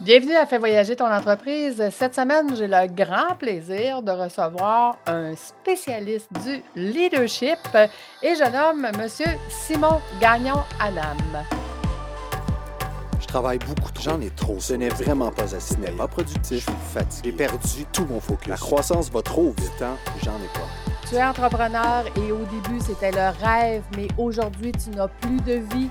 Bienvenue à Fais voyager ton entreprise. Cette semaine, j'ai le grand plaisir de recevoir un spécialiste du leadership et je nomme M. Simon Gagnon-Adam. Je travaille beaucoup trop. J'en ai trop. Ce n'est vraiment pas assez. Ce n'est pas productif. Je suis fatigué. J'ai perdu tout mon focus. La croissance va trop vite. Temps, j'en ai pas. Tu es entrepreneur et au début, c'était le rêve, mais aujourd'hui, tu n'as plus de vie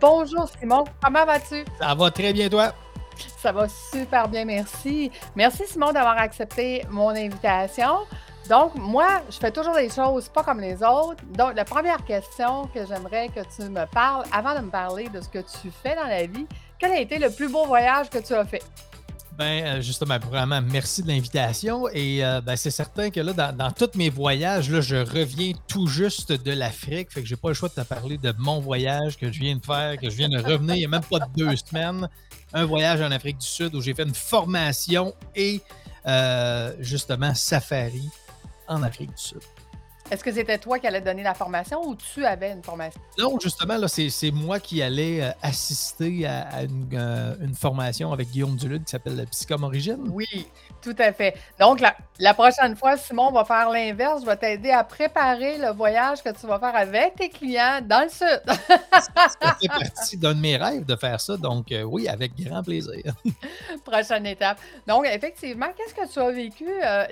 Bonjour Simon, comment vas-tu? Ça va très bien, toi? Ça va super bien, merci. Merci Simon d'avoir accepté mon invitation. Donc, moi, je fais toujours des choses pas comme les autres. Donc, la première question que j'aimerais que tu me parles, avant de me parler de ce que tu fais dans la vie, quel a été le plus beau voyage que tu as fait? Ben, euh, justement, vraiment, merci de l'invitation. Et euh, ben, c'est certain que là, dans, tous mes voyages, je reviens tout juste de l'Afrique. Fait que j'ai pas le choix de te parler de mon voyage que je viens de faire, que je viens de revenir il n'y a même pas deux semaines. Un voyage en Afrique du Sud où j'ai fait une formation et euh, justement safari en Afrique du Sud. Est-ce que c'était toi qui allais donner la formation ou tu avais une formation? Non, justement, là, c'est, c'est moi qui allais euh, assister à, à une, euh, une formation avec Guillaume Dulude qui s'appelle le Psychom Origine. Oui, tout à fait. Donc, la, la prochaine fois, Simon va faire l'inverse. Je vais t'aider à préparer le voyage que tu vas faire avec tes clients dans le Sud. Ça fait partie d'un de mes rêves de faire ça. Donc, euh, oui, avec grand plaisir. Prochaine étape. Donc, effectivement, qu'est-ce que tu as vécu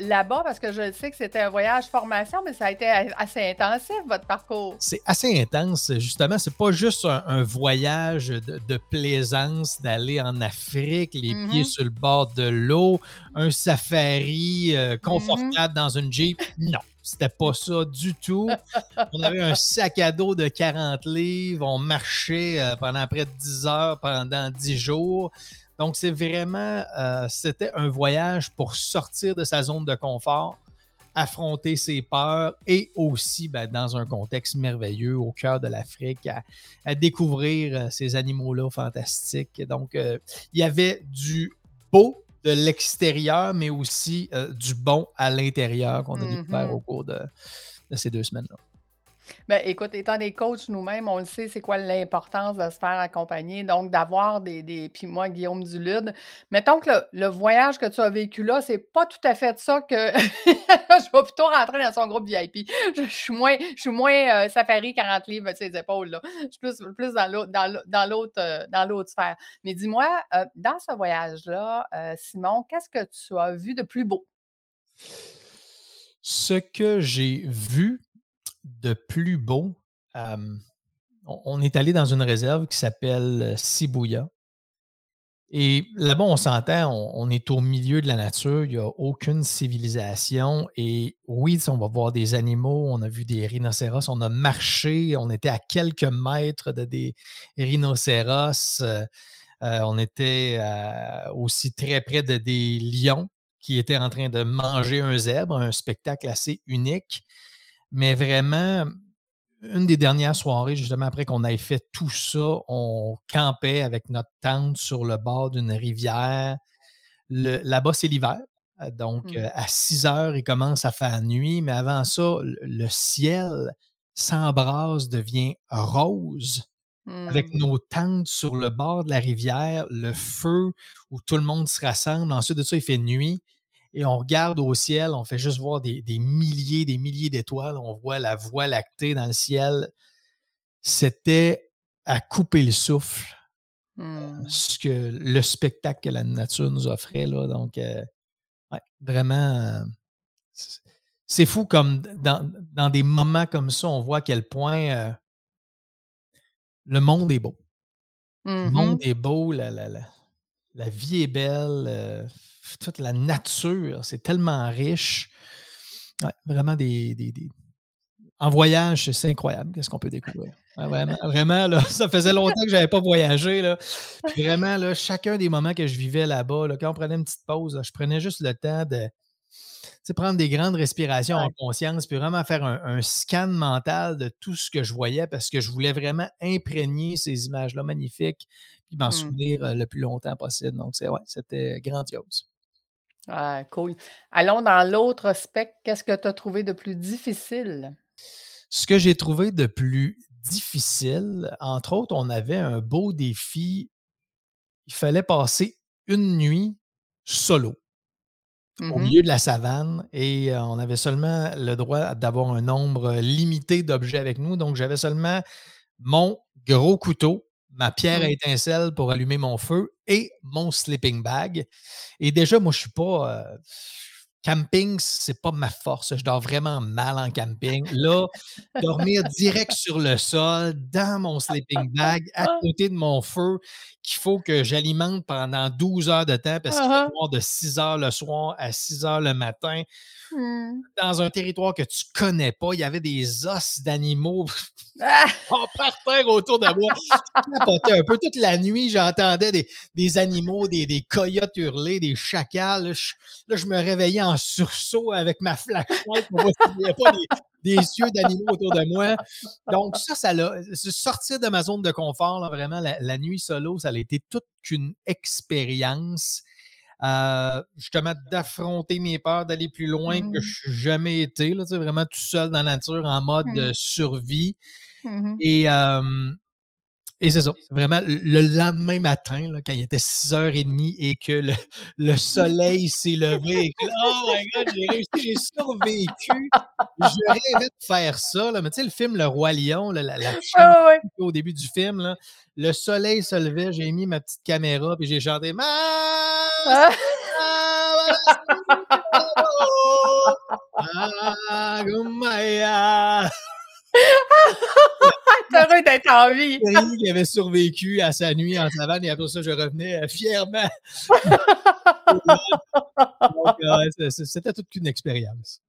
là-bas? Parce que je sais que c'était un voyage formation, mais ça a été a- assez intensif, votre parcours? C'est assez intense. Justement, c'est pas juste un, un voyage de, de plaisance d'aller en Afrique, les Mhm. pieds sur le bord de l'eau, un safari euh, confortable dans une Jeep. Non. C'était pas ça du tout. On avait un sac à dos de 40 livres. On marchait euh, pendant près de 10 heures pendant 10 jours. Donc, c'est vraiment, euh, c'était un voyage pour sortir de sa zone de confort, affronter ses peurs et aussi ben, dans un contexte merveilleux au cœur de l'Afrique, à, à découvrir euh, ces animaux-là fantastiques. Donc, euh, il y avait du beau de l'extérieur, mais aussi euh, du bon à l'intérieur qu'on a découvert au cours de, de ces deux semaines-là. Ben, écoute, étant des coachs nous-mêmes, on le sait, c'est quoi l'importance de se faire accompagner, donc d'avoir des, des. Puis moi, Guillaume Dulude, mettons que le, le voyage que tu as vécu là, c'est pas tout à fait ça que. je vais plutôt rentrer dans son groupe VIP. Je, suis moins, je suis moins euh, safari 40 livres sur les épaules. Là. Je suis plus, dans l'autre euh, dans sphère. Mais dis-moi, euh, dans ce voyage-là, Simon, qu'est-ce que tu as vu de plus beau? Ce que j'ai vu de plus beau, on, est allé dans une réserve qui s'appelle euh, Sibouya. Et là-bas, on s'entend, on, est au milieu de la nature, il n'y a aucune civilisation. Et oui, on va voir des animaux, on a vu des rhinocéros, on a marché, on était à quelques mètres de des rhinocéros, euh, euh, on était aussi très près de des lions qui étaient en train de manger un zèbre, un spectacle assez unique. Mais vraiment, une des dernières soirées, justement, après qu'on ait fait tout ça, on campait avec notre tente sur le bord d'une rivière. Là-bas, c'est l'hiver. Euh, Donc, Mhm. euh, à 6 heures, il commence à faire nuit. Mais avant ça, le- ciel s'embrase, devient rose avec Hmm. nos tentes sur le bord de la rivière, le feu où tout le monde se rassemble. Ensuite de ça, il fait nuit et on regarde au ciel, on fait juste voir des, des milliers, des milliers d'étoiles. On voit la voie lactée dans le ciel. C'était à couper le souffle, Hmm. ce que le spectacle que la nature nous offrait. Là. Donc, euh, ouais, vraiment, c'est- fou comme dans, dans des moments comme ça, on voit à quel point euh, le monde est beau. Le monde est beau, la, la- la- la vie est belle, euh, toute la nature, c'est tellement riche. Ouais, vraiment des, des- des- En voyage, c'est incroyable, qu'est-ce qu'on peut découvrir. vraiment, vraiment, là, ça faisait longtemps que je n'avais pas voyagé. Là. Puis vraiment, là, chacun des moments que je vivais là-bas, là, quand on prenait une petite pause, je prenais juste le temps de prendre des grandes respirations en conscience, puis vraiment faire un, scan mental de tout ce que je voyais parce que je voulais vraiment imprégner ces images-là magnifiques, puis m'en mmh. souvenir euh, le plus longtemps possible. Donc, ouais, c'était grandiose. Ah, cool. Allons dans l'autre aspect. Qu'est-ce que tu as trouvé de plus difficile? Ce que j'ai trouvé de plus difficile, entre autres, on avait un beau défi. Il fallait passer une nuit solo au mmh milieu de la savane et euh, on avait seulement le droit d'avoir un nombre limité d'objets avec nous. Donc, j'avais seulement mon gros couteau, ma pierre à mmh. étincelle pour allumer mon feu et mon sleeping bag. Et déjà, moi, je ne suis pas. Euh, camping, c'est pas ma force. Je dors vraiment mal en camping. Là, dormir direct sur le sol, dans mon sleeping bag, à côté de mon feu, qu'il faut que j'alimente pendant 12 heures de temps parce qu'il faut de 6 heures le soir à 6 heures le matin. Mmh. Dans un territoire que tu connais pas, il y avait des os d'animaux ah! en parterre autour de moi. un peu toute la nuit, j'entendais des, animaux, des, des, coyotes hurler, des chacals. Là je, me réveillais en sursaut avec ma flashlight pour voir s'il n'y avait pas des, yeux d'animaux autour de moi. Donc, ça, ça l'a. Sortir de ma zone de confort, vraiment, la, la, nuit solo, ça a été toute une expérience. Euh, justement d'affronter mes peurs, d'aller plus loin que je n'ai jamais été, là, vraiment tout seul dans la nature en mode mmh. survie. Mmh et, et c'est ça, vraiment le lendemain matin, là, quand il était 6h30 et que le, soleil s'est levé, et que, oh my god, j'ai réussi, j'ai survécu. Je rêvais de faire ça, là, mais tu sais, le film Le Roi Lion, la, la, ah au début du film, là, le soleil se levait, j'ai mis ma petite caméra, puis j'ai chanté Ma ah! Heureux d'être en vie. qui avait survécu à sa nuit en savane et après ça, je revenais euh, fièrement. C'était toute une expérience.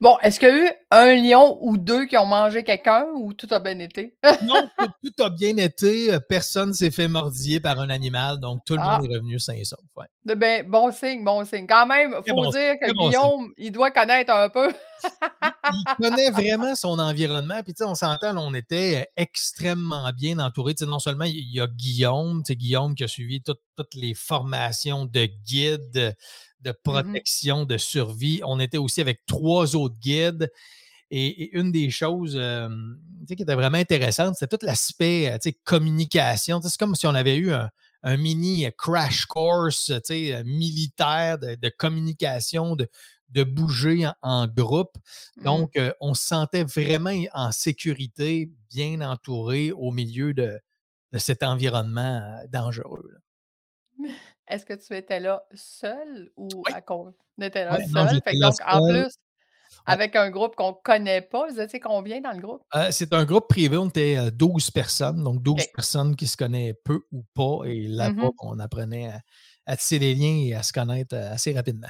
Bon, est-ce qu'il y a eu un lion ou deux qui ont mangé quelqu'un ou tout a bien été? non, tout, a bien été. Personne ne s'est fait mordiller par un animal, donc tout le ah. monde est revenu sain et sauf. Ben, bon signe, bon signe. Quand même, il faut dire que Guillaume, il doit connaître un peu. il connaît vraiment son environnement. Puis, on s'entend, on était extrêmement bien entouré. non seulement il y a Guillaume, Guillaume qui a suivi toutes, les formations de guides, de mmh protection, de survie. On était aussi avec trois autres guides. Et, une des choses qui était vraiment intéressante, c'est tout l'aspect communication. C'est comme si on avait eu un, mini crash course militaire de, communication, de, de bouger en, groupe. Mmh. Donc, on se sentait vraiment en sécurité, bien entouré au milieu de, cet environnement dangereux. Est-ce que tu étais là seul ou à cause? Tu étais là seul? donc, en plus, avec un groupe qu'on ne connaît pas, vous étiez combien dans le groupe? c'est un groupe privé, on était 12 personnes, donc 12 personnes qui se connaissent peu ou pas. Et là-bas, on apprenait à, à, tisser des liens et à se connaître assez rapidement.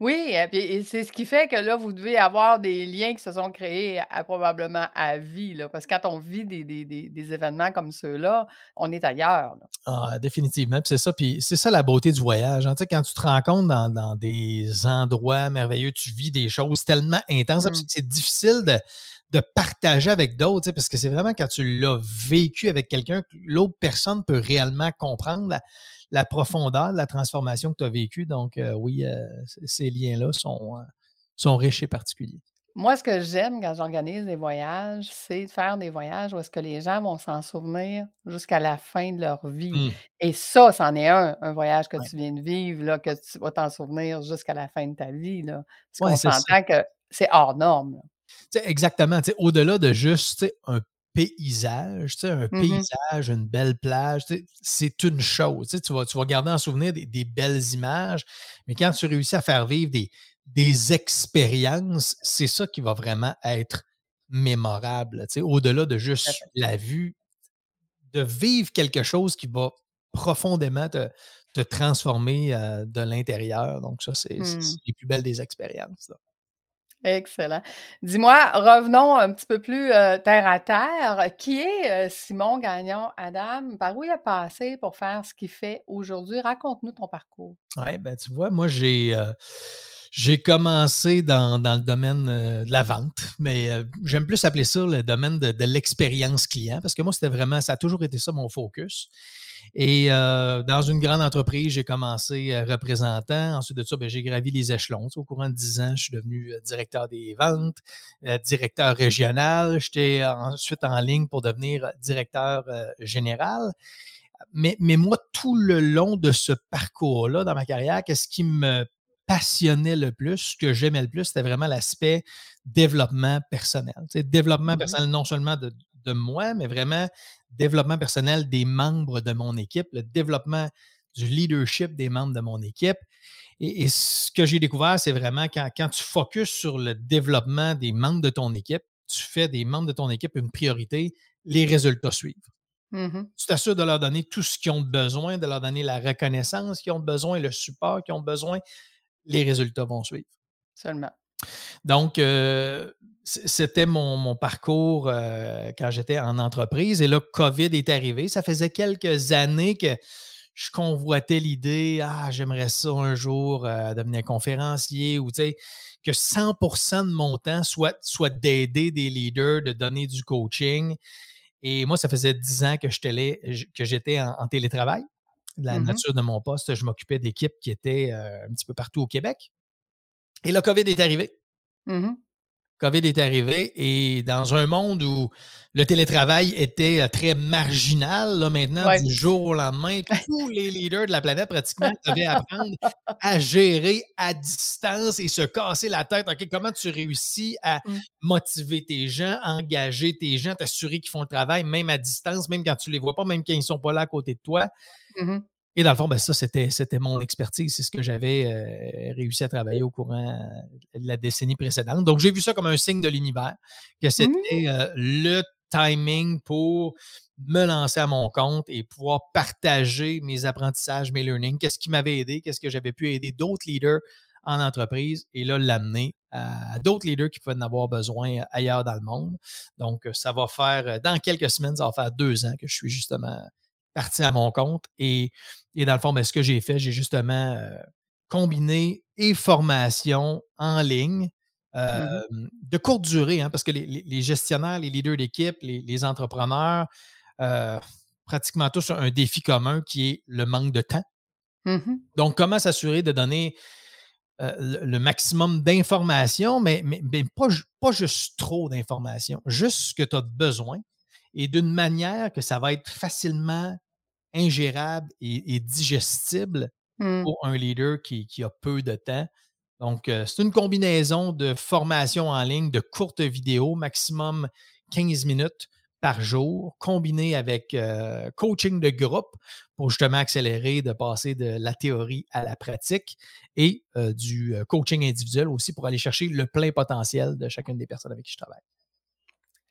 Oui, et c'est ce qui fait que là, vous devez avoir des liens qui se sont créés à, probablement à vie, là, parce que quand on vit des, événements comme ceux-là, on est ailleurs. Ah, définitivement. c'est ça, puis c'est ça la beauté du voyage. Hein. quand tu te rends compte dans, des endroits merveilleux, tu vis des choses tellement intenses, mmh. c'est difficile de, partager avec d'autres, parce que c'est vraiment quand tu l'as vécu avec quelqu'un que l'autre personne peut réellement comprendre la profondeur de la transformation que tu as vécue. Donc, euh, oui, euh, ces liens-là sont, euh, sont riches et particuliers. Moi, ce que j'aime quand j'organise des voyages, c'est de faire des voyages où est-ce que les gens vont s'en souvenir jusqu'à la fin de leur vie. Mmh. Et ça, c'en est un, un voyage que tu viens de vivre, là, que tu vas t'en souvenir jusqu'à la fin de ta vie. Là. Parce qu'on s'entend que c'est hors norme. Exactement. Au-delà de juste un paysage, un mmh paysage, une belle plage, c'est une chose. Tu vas, tu vas garder en souvenir des, belles images, mais quand tu réussis à faire vivre des, des expériences, c'est ça qui va vraiment être mémorable. Au-delà de juste la vue, de vivre quelque chose qui va profondément te, transformer de l'intérieur. Donc, ça, c'est mmh. les plus belles des expériences. Excellent. Dis-moi, revenons un petit peu plus, heu, terre à terre. Qui est, heu, Simon Gagnon Adam? Par où il a passé pour faire ce qu'il fait aujourd'hui? Raconte-nous ton parcours. Ouais, ben, tu vois, moi, j'ai, heu, j'ai commencé dans le domaine, de la vente, mais, j'aime plus appeler ça le domaine de de l'expérience client parce que moi, c'était vraiment ça a toujours été ça mon focus et heu, dans une grande entreprise, j'ai commencé, heu, représentant. Ensuite de ça, ben, j'ai gravi les échelons. Au courant de 10 ans, je suis devenu, heu, directeur des ventes, directeur régional. J'étais ensuite en ligne pour devenir directeur, général. Mais mais moi, tout le long de ce parcours-là dans ma carrière, qu'est-ce qui me passionnait le plus, ce que j'aimais le plus, c'était vraiment l'aspect développement personnel. Tu sais, développement Mmh mh. personnel non seulement de de moi, mais vraiment développement personnel des membres de mon équipe, le développement du leadership des membres de mon équipe. Et, et ce que j'ai découvert, c'est vraiment quand, quand tu focuses sur le développement des membres de ton équipe, tu fais des membres de ton équipe une priorité, les résultats suivent. Mmh Tu t'assures de leur donner tout ce qu'ils ont besoin, de leur donner la reconnaissance qu'ils ont besoin, le support qu'ils ont besoin, les résultats vont suivre. Seulement. Donc, euh, c'était mon, mon parcours euh, quand j'étais en entreprise. Et là, COVID est arrivé. Ça faisait quelques années que je convoitais l'idée, ah, j'aimerais ça un jour euh, devenir conférencier ou, tu sais, que 100% de mon temps soit, soit d'aider des leaders, de donner du coaching. Et moi, ça faisait 10 ans que j'étais en, en télétravail. De la Mmh mh. nature de mon poste, je m'occupais d'équipes qui étaient euh, un petit peu partout au Québec. Et le COVID est arrivé. Mmh COVID est arrivé et dans un monde où le télétravail était euh, très marginal, là, maintenant, Ouais. du jour au lendemain, tous les leaders de la planète pratiquement devaient apprendre à gérer à distance et se casser la tête. OK, comment tu réussis à Mmh. motiver tes gens, engager tes gens, t'assurer qu'ils font le travail, même à distance, même quand tu ne les vois pas, même quand ils ne sont pas là à côté de toi? Mmh mh. Et dans le fond, ben ça, c'était, c'était mon expertise. C'est ce que j'avais euh, réussi à travailler au courant euh, de la décennie précédente. Donc, j'ai vu ça comme un signe de l'univers, que c'était Mmh. euh, le timing pour me lancer à mon compte et pouvoir partager mes apprentissages, mes learnings, qu'est-ce qui m'avait aidé, qu'est-ce que j'avais pu aider d'autres leaders en entreprise et là, l'amener à d'autres leaders qui peuvent en avoir besoin ailleurs dans le monde. Donc, ça va faire, dans quelques semaines, ça va faire deux ans que je suis justement parti à mon compte et et dans le fond, ben, ce que j'ai fait, j'ai justement euh, combiné et formation en ligne euh, Mmh de courte durée, hein, parce que les, gestionnaires, les leaders d'équipe, les, les entrepreneurs, euh, pratiquement tous ont un défi commun qui est le manque de temps. Mmh Donc, comment s'assurer de donner euh, le, maximum d'informations, mais, mais, mais pas, pas juste trop d'informations, juste ce que tu as besoin et d'une manière que ça va être facilement ingérable et, et digestible Mmh. pour un leader qui, qui a peu de temps. Donc, euh, c'est une combinaison de formation en ligne, de courtes vidéos, maximum 15 minutes par jour, combiné avec euh, coaching de groupe pour justement accélérer, de passer de la théorie à la pratique et euh, du coaching individuel aussi pour aller chercher le plein potentiel de chacune des personnes avec qui je travaille.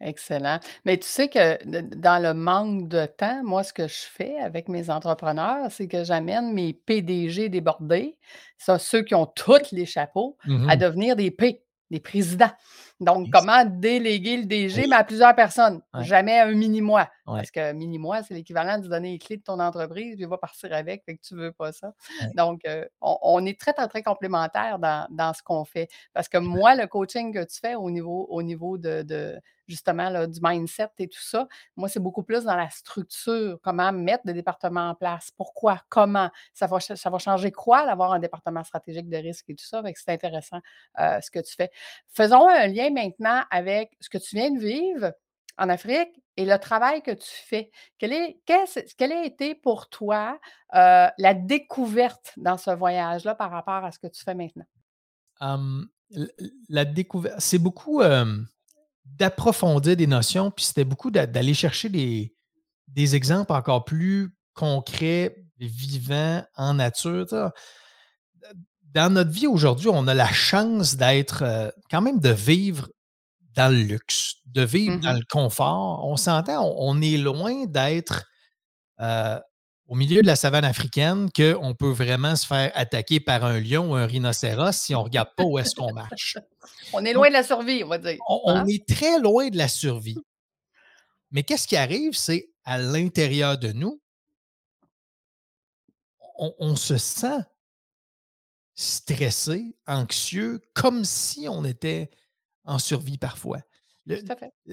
Excellent. Mais tu sais que d dans le manque de temps, moi, ce que je fais avec mes entrepreneurs, c'est que j'amène mes PDG débordés, ça, ceux qui ont tous les chapeaux, à Mhm. devenir des P, des présidents. Donc, comment déléguer le DG, mais oui, à plusieurs personnes, ouais, jamais un mini-moi. ouais, Parce que mini-moi, c'est l'équivalent de donner les clés de ton entreprise, puis il va partir avec, fait que tu veux pas ça. ouais. Donc, heu, on on est très, très, très complémentaires dans dans ce qu'on fait. Parce que moi, le coaching que tu fais au niveau au niveau de de justement là, du mindset et tout ça. Moi, c'est beaucoup plus dans la structure, comment mettre des départements en place, pourquoi, comment, ça va, changer quoi d'avoir un département stratégique de risque et tout ça? C'est intéressant euh, ce que tu fais. Faisons un lien maintenant avec ce que tu viens de vivre en Afrique et le travail que tu fais. Quel est, quelle a été pour toi euh, la découverte dans ce voyage-là par rapport à ce que tu fais maintenant? La découverte, c'est beaucoup. D'approfondir des notions, puis c'était beaucoup d'a- d'aller chercher des, des exemples encore plus concrets, vivants, en nature. Dans notre vie aujourd'hui, on a la chance d'être, euh, quand même de vivre dans le luxe, de vivre dans Mhm. le confort. On s'entend, on, on est loin d'être euh, au milieu de la savane africaine qu'on peut vraiment se faire attaquer par un lion ou un rhinocéros si on ne regarde pas où est-ce qu'on marche. On est loin de la survie, on va dire. On, hein? est très loin de la survie. Mais qu'est-ce qui arrive, c'est à l'intérieur de nous, on, se sent stressé, anxieux, comme si on était en survie parfois.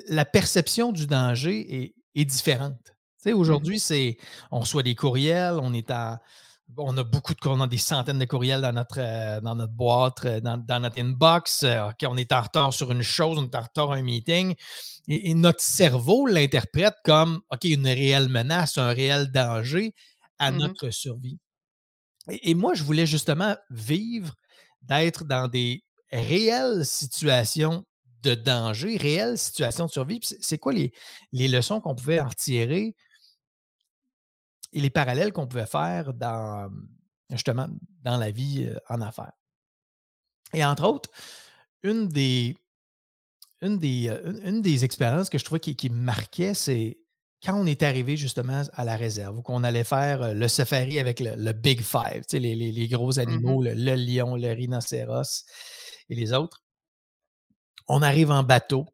La perception du danger est différente. Mmh aujourd'hui, c'est on reçoit des courriels, on est à on a beaucoup de on a des centaines de courriels dans notre, euh, dans notre boîte, euh, dans, notre inbox. Euh, on est en retard sur une chose, on est en retard à un meeting. Et, notre cerveau l'interprète comme OK, une réelle menace, un réel danger à mmh notre survie. Et, et, moi, je voulais justement vivre, d'être dans des réelles situations de danger, réelles situations de survie. C'est quoi les, les leçons qu'on pouvait en retirer et les parallèles qu'on pouvait faire dans, justement, dans la vie en affaires. Et entre autres, une des, une des, une, des expériences que je trouvais qui, qui marquait, c'est quand on est arrivé justement à la réserve, où qu'on allait faire le safari avec le, Big Five, tu sais, les, les, gros mmh animaux, le, lion, le rhinocéros et les autres. On arrive en bateau,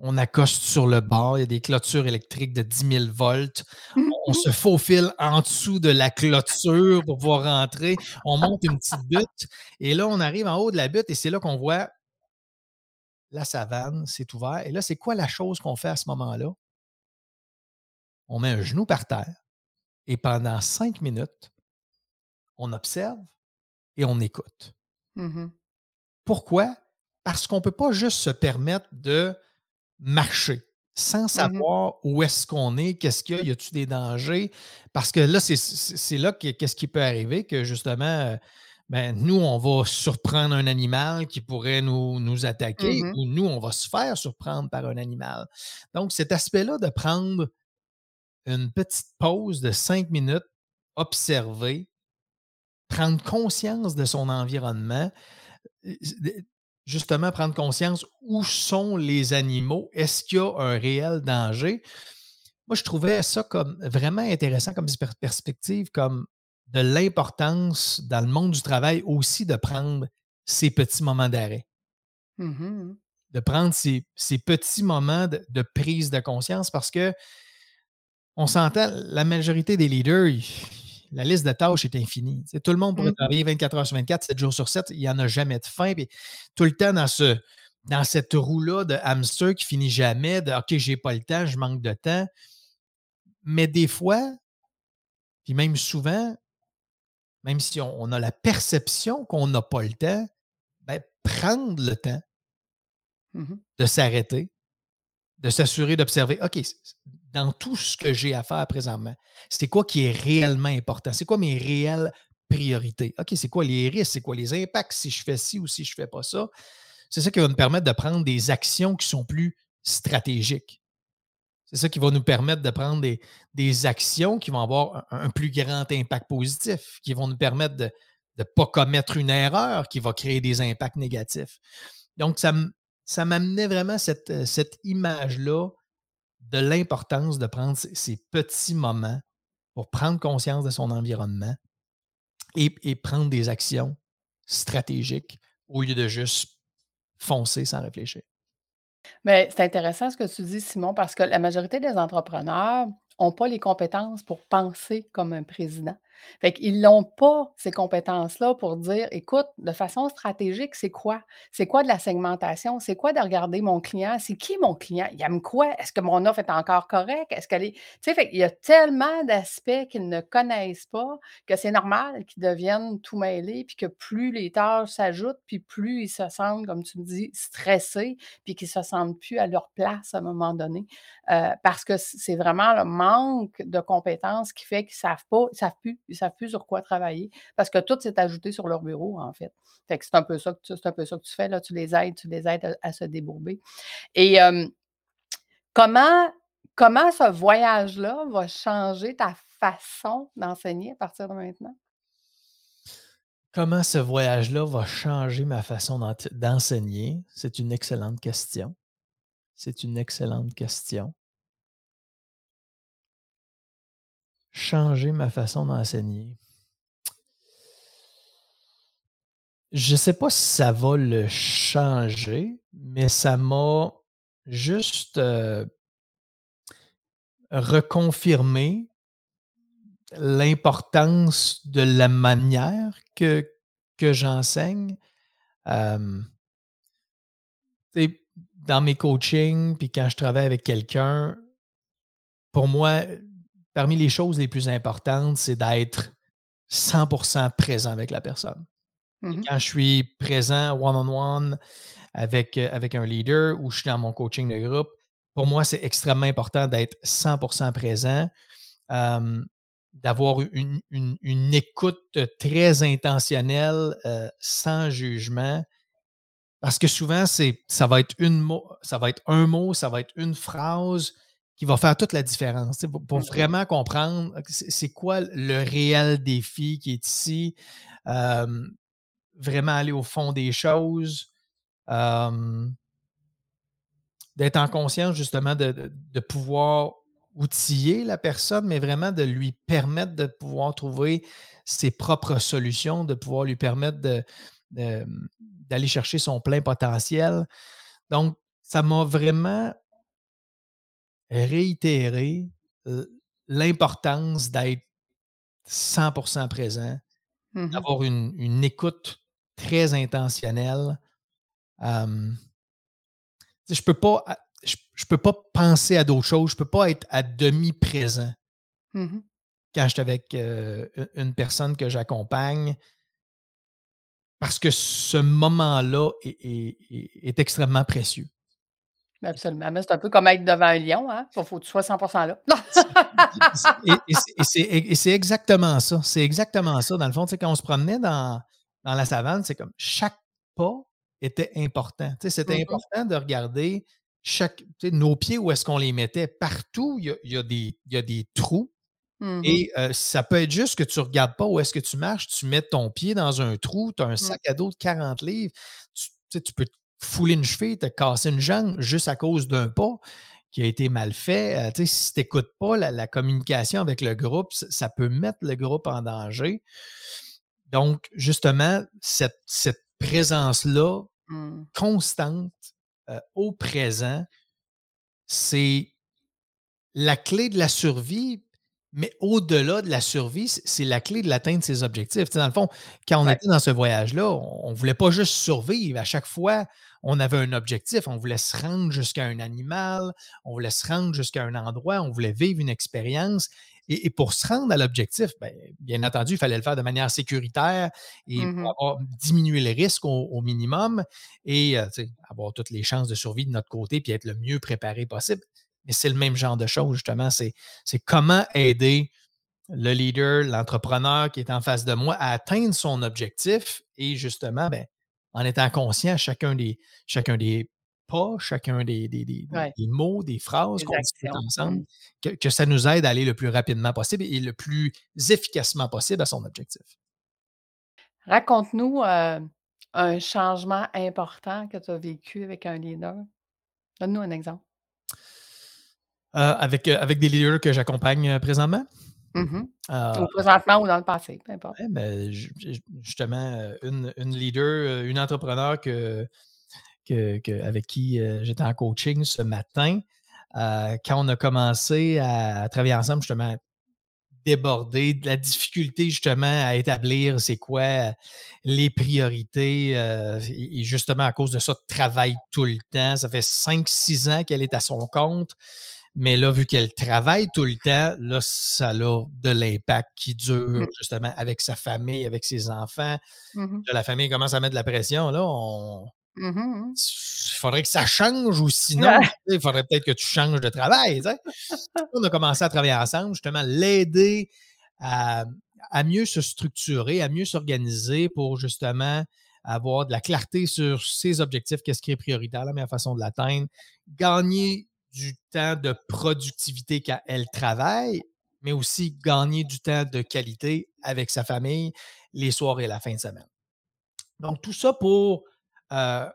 on accoste sur le bord, il y a des clôtures électriques de 10 000 volts. On se faufile en dessous de la clôture pour pouvoir rentrer. On monte une petite butte et là, on arrive en haut de la butte et c'est là qu'on voit la savane, c'est ouvert. Et là, c'est quoi la chose qu'on fait à ce moment-là? On met un genou par terre et pendant cinq minutes, on observe et on écoute. Mmh Pourquoi? Parce qu'on ne peut pas juste se permettre de marcher sans mmh savoir où est-ce qu'on est, qu'est-ce qu'il y a, y a-t-il des dangers? Parce que là, c'est là qu'est-ce qui peut arriver, que justement, euh, ben, nous, on va surprendre un animal qui pourrait nous, nous attaquer, mmh ou nous, on va se faire surprendre par un animal. Donc, cet aspect-là de prendre une petite pause de cinq minutes, observer, prendre conscience de son environnement, justement prendre conscience où sont les animaux, est-ce qu'il y a un réel danger? Moi, je trouvais ça comme vraiment intéressant comme perspective, comme de l'importance dans le monde du travail aussi de prendre ces petits moments d'arrêt. Mmh de prendre ces, petits moments de, prise de conscience parce que on s'entend, la majorité des leaders, la liste de tâches est infinie. tout le monde pourrait mmh travailler 24 heures sur 24, 7 jours sur 7. Il n'y en a jamais de fin. Puis tout le temps dans, ce, dans cette roue-là de hamster qui finit jamais, de OK, j'ai pas le temps, je manque de temps. Mais des fois, puis même souvent, même si on, a la perception qu'on n'a pas le temps, ben, prendre le temps mmh de s'arrêter, de s'assurer d'observer, OK, dans tout ce que j'ai à faire présentement, c'est quoi qui est réellement important? C'est quoi mes réelles priorités? OK, c'est quoi les risques? C'est quoi les impacts? Si je fais ci ou si je ne fais pas ça? C'est ça qui va nous permettre de prendre des actions qui sont plus stratégiques. C'est ça qui va nous permettre de prendre des, actions qui vont avoir un, plus grand impact positif, qui vont nous permettre de ne pas commettre une erreur qui va créer des impacts négatifs. Donc, ça, ça m'amenait vraiment cette, cette image-là de l'importance de prendre ces, petits moments pour prendre conscience de son environnement et, prendre des actions stratégiques au lieu de juste foncer sans réfléchir. Mais c'est intéressant ce que tu dis, Simon, parce que la majorité des entrepreneurs n'ont pas les compétences pour penser comme un président. Fait qu'ils n'ont pas ces compétences-là pour dire, écoute, de façon stratégique, c'est quoi? C'est quoi de la segmentation? C'est quoi de regarder mon client? C'est qui mon client? Il aime quoi? Est-ce que mon offre est encore correcte? Est-ce qu'elle est. Y a tellement d'aspects qu'ils ne connaissent pas que c'est normal qu'ils deviennent tout mêlés, puis que plus les tâches s'ajoutent, puis plus ils se sentent, comme tu me dis, stressés, puis qu'ils se sentent plus à leur place à un moment donné. Euh, parce que c'est vraiment le manque de compétences qui fait qu'ils ne savent pas, savent plus ils ne savent plus sur quoi travailler parce que tout s'est ajouté sur leur bureau, en fait. Fait c'est un peu ça que tu, un peu ça que tu fais, là. Tu les aides, tu les aides à, se débourber. Et comment, comment ce voyage-là va changer ta façon d'enseigner à partir de maintenant? Comment ce voyage-là va changer ma façon d'enseigner? C'est une excellente question. C'est une excellente question. Changer ma façon d'enseigner. Je ne sais pas si ça va le changer, mais ça m'a juste euh, reconfirmé l'importance de la manière que, que j'enseigne. Euh, dans mes coachings, puis quand je travaille avec quelqu'un, pour moi, parmi les choses les plus importantes, c'est d'être 100% présent avec la personne. Mmh quand je suis présent one-on-one avec, euh, avec un leader ou je suis dans mon coaching de groupe, pour moi, c'est extrêmement important d'être 100% présent, d'avoir une, une, écoute très intentionnelle, euh, sans jugement. Parce que souvent, c'est, ça, va être une mot, ça va être un mot, ça va être une phrase qui va faire toute la différence. Pour, mmh vraiment comprendre c'est quoi le réel défi qui est ici, vraiment aller au fond des choses, d'être en conscience justement de, pouvoir outiller la personne, mais vraiment de lui permettre de pouvoir trouver ses propres solutions, de pouvoir lui permettre d'aller chercher son plein potentiel. Donc, ça m'a vraiment réitéré l'importance d'être 100% présent, mmh d'avoir une, écoute très intentionnelle. je ne peux, pas, je, peux pas penser à d'autres choses, je ne peux pas être à demi présent mmh quand je suis avec une personne que j'accompagne parce que ce moment-là est extrêmement précieux. Absolument. Mais c'est un peu comme être devant un lion, hein? Il faut que tu sois 100% là. et c'est exactement ça. C'est exactement ça. Dans le fond, quand on se promenait dans, dans la savane, c'est comme chaque pas était important. C'était mmh important de regarder chaque, nos pieds, où est-ce qu'on les mettait? Partout, il y a, des, il y a des trous. Et euh, ça peut être juste que tu ne regardes pas où est-ce que tu marches, tu mets ton pied dans un trou, tu as un mmh. sac à dos de 40 livres, tu, tu peux fouler une cheville, te casser une jambe juste à cause d'un pas qui a été mal fait. Euh, si tu n'écoutes pas la, communication avec le groupe, ça peut mettre le groupe en danger. Donc, justement, cette, présence-là, mmh. constante, euh, au présent, c'est la clé de la survie mais au-delà de la survie, c'est la clé de l'atteinte de ses objectifs. dans le fond, quand on était dans ce voyage-là, on ne voulait pas juste survivre. À chaque fois, on avait un objectif. On voulait se rendre jusqu'à un animal, on voulait se rendre jusqu'à un endroit, on voulait vivre une expérience. Et, pour se rendre à l'objectif, ben, bien, entendu, il fallait le faire de manière sécuritaire et mmh diminuer les risques au, minimum et euh, avoir toutes les chances de survie de notre côté puis être le mieux préparé possible. Mais c'est le même genre de choses, justement. C'est, comment aider le leader, l'entrepreneur qui est en face de moi à atteindre son objectif et justement, ben, en étant conscient chacun des, chacun des pas, chacun des, des, mots, des phrases qu'on discute ensemble, que, ça nous aide à aller le plus rapidement possible et le plus efficacement possible à son objectif. Raconte-nous euh, un changement important que tu as vécu avec un leader. Donne-nous un exemple. Euh, avec, euh, avec des leaders que j'accompagne euh, présentement. Ou présentement ou dans le passé, peu importe. Ben, justement, une, une, leader, une entrepreneur que, que, avec qui j'étais en coaching ce matin, quand on a commencé à, travailler ensemble, justement, déborder de la difficulté justement à établir c'est quoi les priorités et justement à cause de ça travaille tout le temps ça fait 5-6 ans qu'elle est à son compte mais là, vu qu'elle travaille tout le temps, là, ça a de l'impact qui dure mmh. justement avec sa famille, avec ses enfants. Mmh la famille commence à mettre de la pression. Là, on... Mmh il faudrait que ça change ou sinon, il faudrait peut-être que tu changes de travail. on a commencé à travailler ensemble, justement, l'aider à, mieux se structurer, à mieux s'organiser pour justement avoir de la clarté sur ses objectifs, qu'est-ce qui est prioritaire, la meilleure façon de l'atteindre, gagner du temps de productivité quand elle travaille, mais aussi gagner du temps de qualité avec sa famille les soirs et la fin de semaine. Donc, tout ça pour euh,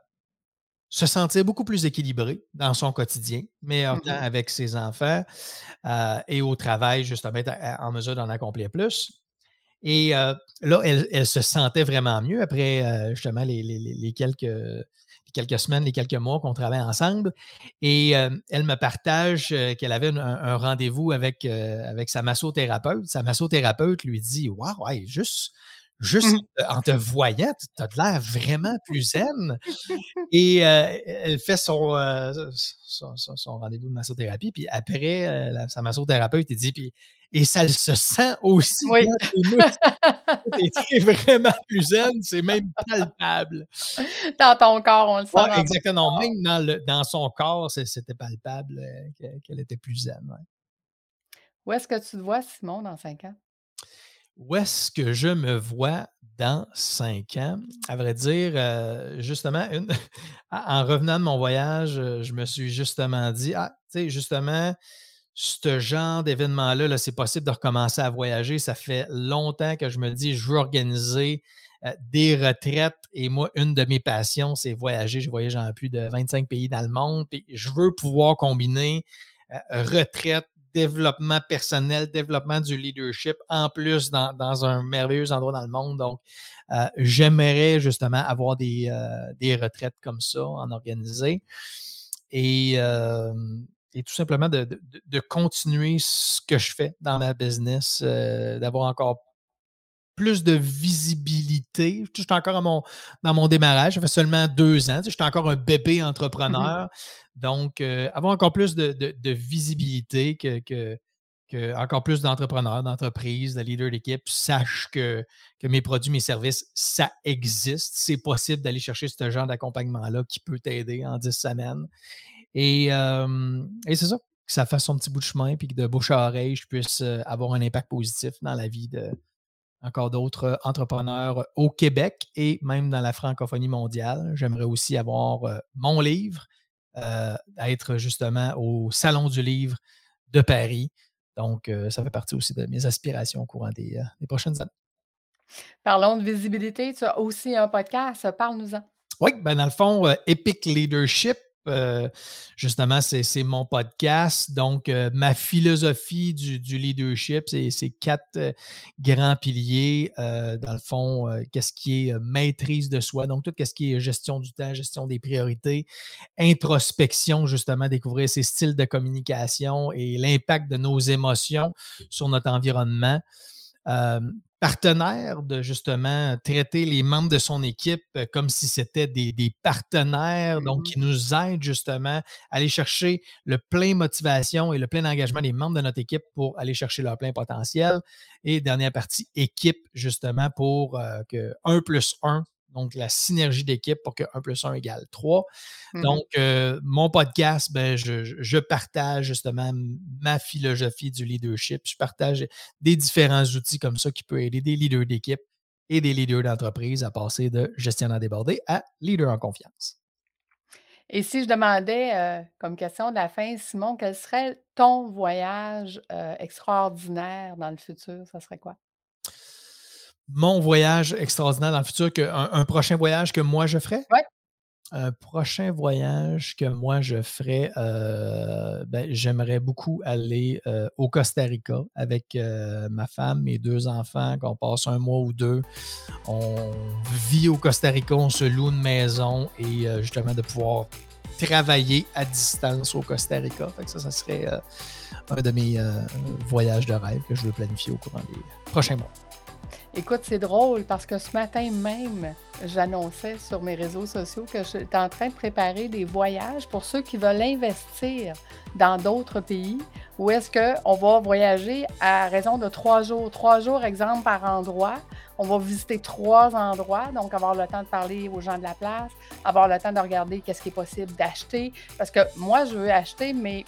se sentir beaucoup plus équilibré dans son quotidien, meilleur temps Mm-hmm. avec ses enfants euh, et au travail, justement, être en mesure d'en accomplir plus. Et euh, là, elle, se sentait vraiment mieux après euh, justement les, quelques, quelques semaines, les quelques mois qu'on travaille ensemble. Et elle me partage qu'elle avait un, rendez-vous avec, avec sa massothérapeute. Sa massothérapeute lui dit Waouh, ouais, juste juste mmh. en te voyant, tu as l'air vraiment plus zen. Et elle fait son, son, rendez-vous de massothérapie. Puis après, sa massothérapeute, il dit, puis, et ça se sent aussi. Oui. C'est vraiment plus zen, c'est même palpable. Dans ton corps, on le sent. exactement. Même dans, le, dans son corps, c'était palpable qu'elle était plus zen. Où est-ce que tu te vois, Simon, dans cinq ans? Où est-ce que je me vois dans cinq ans? À vrai dire, euh, justement, en revenant de mon voyage, euh, je me suis justement dit, ah, tu sais, justement, ce genre d'événement-là, -là, c'est possible de recommencer à voyager. Ça fait longtemps que je me dis, je veux organiser euh, des retraites. Et moi, une de mes passions, c'est voyager. Je voyage dans plus de 25 pays dans le monde. Puis je veux pouvoir combiner retraite, développement personnel, développement du leadership, en plus dans, un merveilleux endroit dans le monde. Donc, euh, j'aimerais justement avoir des, euh, des, retraites comme ça en organisé. Et, euh, et tout simplement de, de, continuer ce que je fais dans ma business, d'avoir encore plus de visibilité. Je suis encore mon, dans mon démarrage. Ça fait seulement deux ans. Je suis encore un bébé mmh entrepreneur. Donc, euh, avoir encore plus de, visibilité, que, que, encore plus d'entrepreneurs, d'entreprises, de leaders d'équipe sachent que, que mes produits, mes services, ça existe. C'est possible d'aller chercher ce genre d'accompagnement-là qui peut t'aider en 10 semaines. Et, euh, et c'est ça, que ça fasse son petit bout de chemin, puis que de bouche à oreille, je puisse euh, avoir un impact positif dans la vie de, encore d'autres entrepreneurs au Québec et même dans la francophonie mondiale. J'aimerais aussi avoir euh, mon livre, euh, être justement au Salon du livre de Paris. Donc, euh, ça fait partie aussi de mes aspirations au courant des, des prochaines années. Parlons de visibilité. Tu as aussi un podcast. Parle-nous-en. Oui, ben dans le fond, Epic Leadership, euh, justement, c'est mon podcast. Donc, euh, ma philosophie du, leadership, c'est quatre euh, grands piliers. dans le fond, qu'est-ce qui est maîtrise de soi, donc tout ce qui est gestion du temps, gestion des priorités, introspection, justement, découvrir ses styles de communication et l'impact de nos émotions sur notre environnement partenaire de justement traiter les membres de son équipe euh, comme si c'était des, partenaires, donc mmh qui nous aident justement à aller chercher le plein motivation et le plein engagement des membres de notre équipe pour aller chercher leur plein potentiel. Et dernière partie, équipe justement pour euh, que 1 plus 1 donc la synergie d'équipe pour que 1 plus 1 égale 3. Mmh donc, euh, mon podcast, ben, je, partage justement ma philosophie du leadership. Je partage des différents outils comme ça qui peuvent aider des leaders d'équipe et des leaders d'entreprise à passer de gestionnaire débordé à leader en confiance. Et si je demandais euh, comme question de la fin, Simon, quel serait ton voyage euh, extraordinaire dans le futur? Ça serait quoi? Mon voyage extraordinaire dans le futur, que, un, prochain voyage que moi je ferais? Oui. Un prochain voyage que moi je ferais, euh, ben, j'aimerais beaucoup aller euh, au Costa Rica avec euh, ma femme, mes deux enfants, qu'on passe un mois ou deux. On vit au Costa Rica, on se loue une maison et justement de pouvoir travailler à distance au Costa Rica. ça, ça serait un de mes voyages de rêve que je veux planifier au courant des prochains mois. Écoute, c'est drôle parce que ce matin même, j'annonçais sur mes réseaux sociaux que j'étais en train de préparer des voyages pour ceux qui veulent investir dans d'autres pays où est-ce qu'on va voyager à raison de trois jours. Trois jours, exemple, par endroit. On va visiter trois endroits, donc avoir le temps de parler aux gens de la place, avoir le temps de regarder qu'est-ce qui est possible d'acheter. Parce que moi, je veux acheter, mais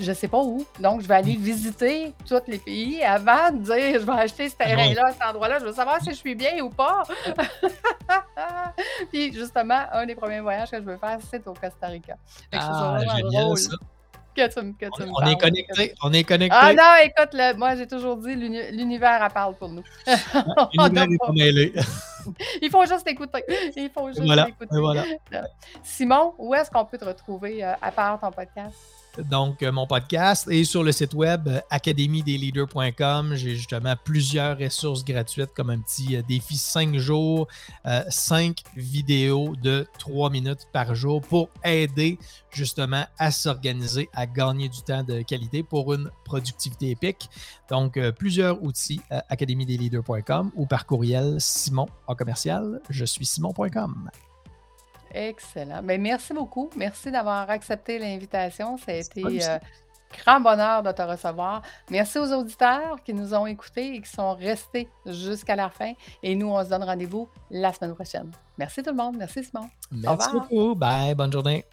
je sais pas où. Donc, je vais aller visiter tous les pays avant de dire je vais acheter ce ah terrain-là, cet endroit-là. Je veux savoir si je suis bien ou pas. Puis, justement, un des premiers voyages que je veux faire, c'est au Costa Rica. ah, génial, ça. que tu, que tu On, me on est connecté. On est connecté. Ah non, écoute, le- moi j'ai toujours dit l'uni- l'univers parle pour nous. On L'univers est pas- mêlé. Il faut juste écouter. Il faut juste Voilà. écouter. Voilà. Simon, où est-ce qu'on peut te retrouver euh, à part ton podcast? Donc, euh, mon podcast est sur le site web euh, academydesleaders.com. J'ai justement plusieurs ressources gratuites comme un petit euh, défi 5 jours, 5 vidéos de 3 minutes par jour pour aider justement à s'organiser, à gagner du temps de qualité pour une productivité épique. Donc, plusieurs outils academydesleaders.com ou par courriel simon en commercial, je suis simon.com. Excellent. Ben, merci beaucoup. Merci d'avoir accepté l'invitation. Ça a été euh, grand bonheur de te recevoir. Merci aux auditeurs qui nous ont écoutés et qui sont restés jusqu'à la fin. Et nous, on se donne rendez-vous la semaine prochaine. Merci tout le monde. Merci Simon. Merci beaucoup. Bye. Bonne journée.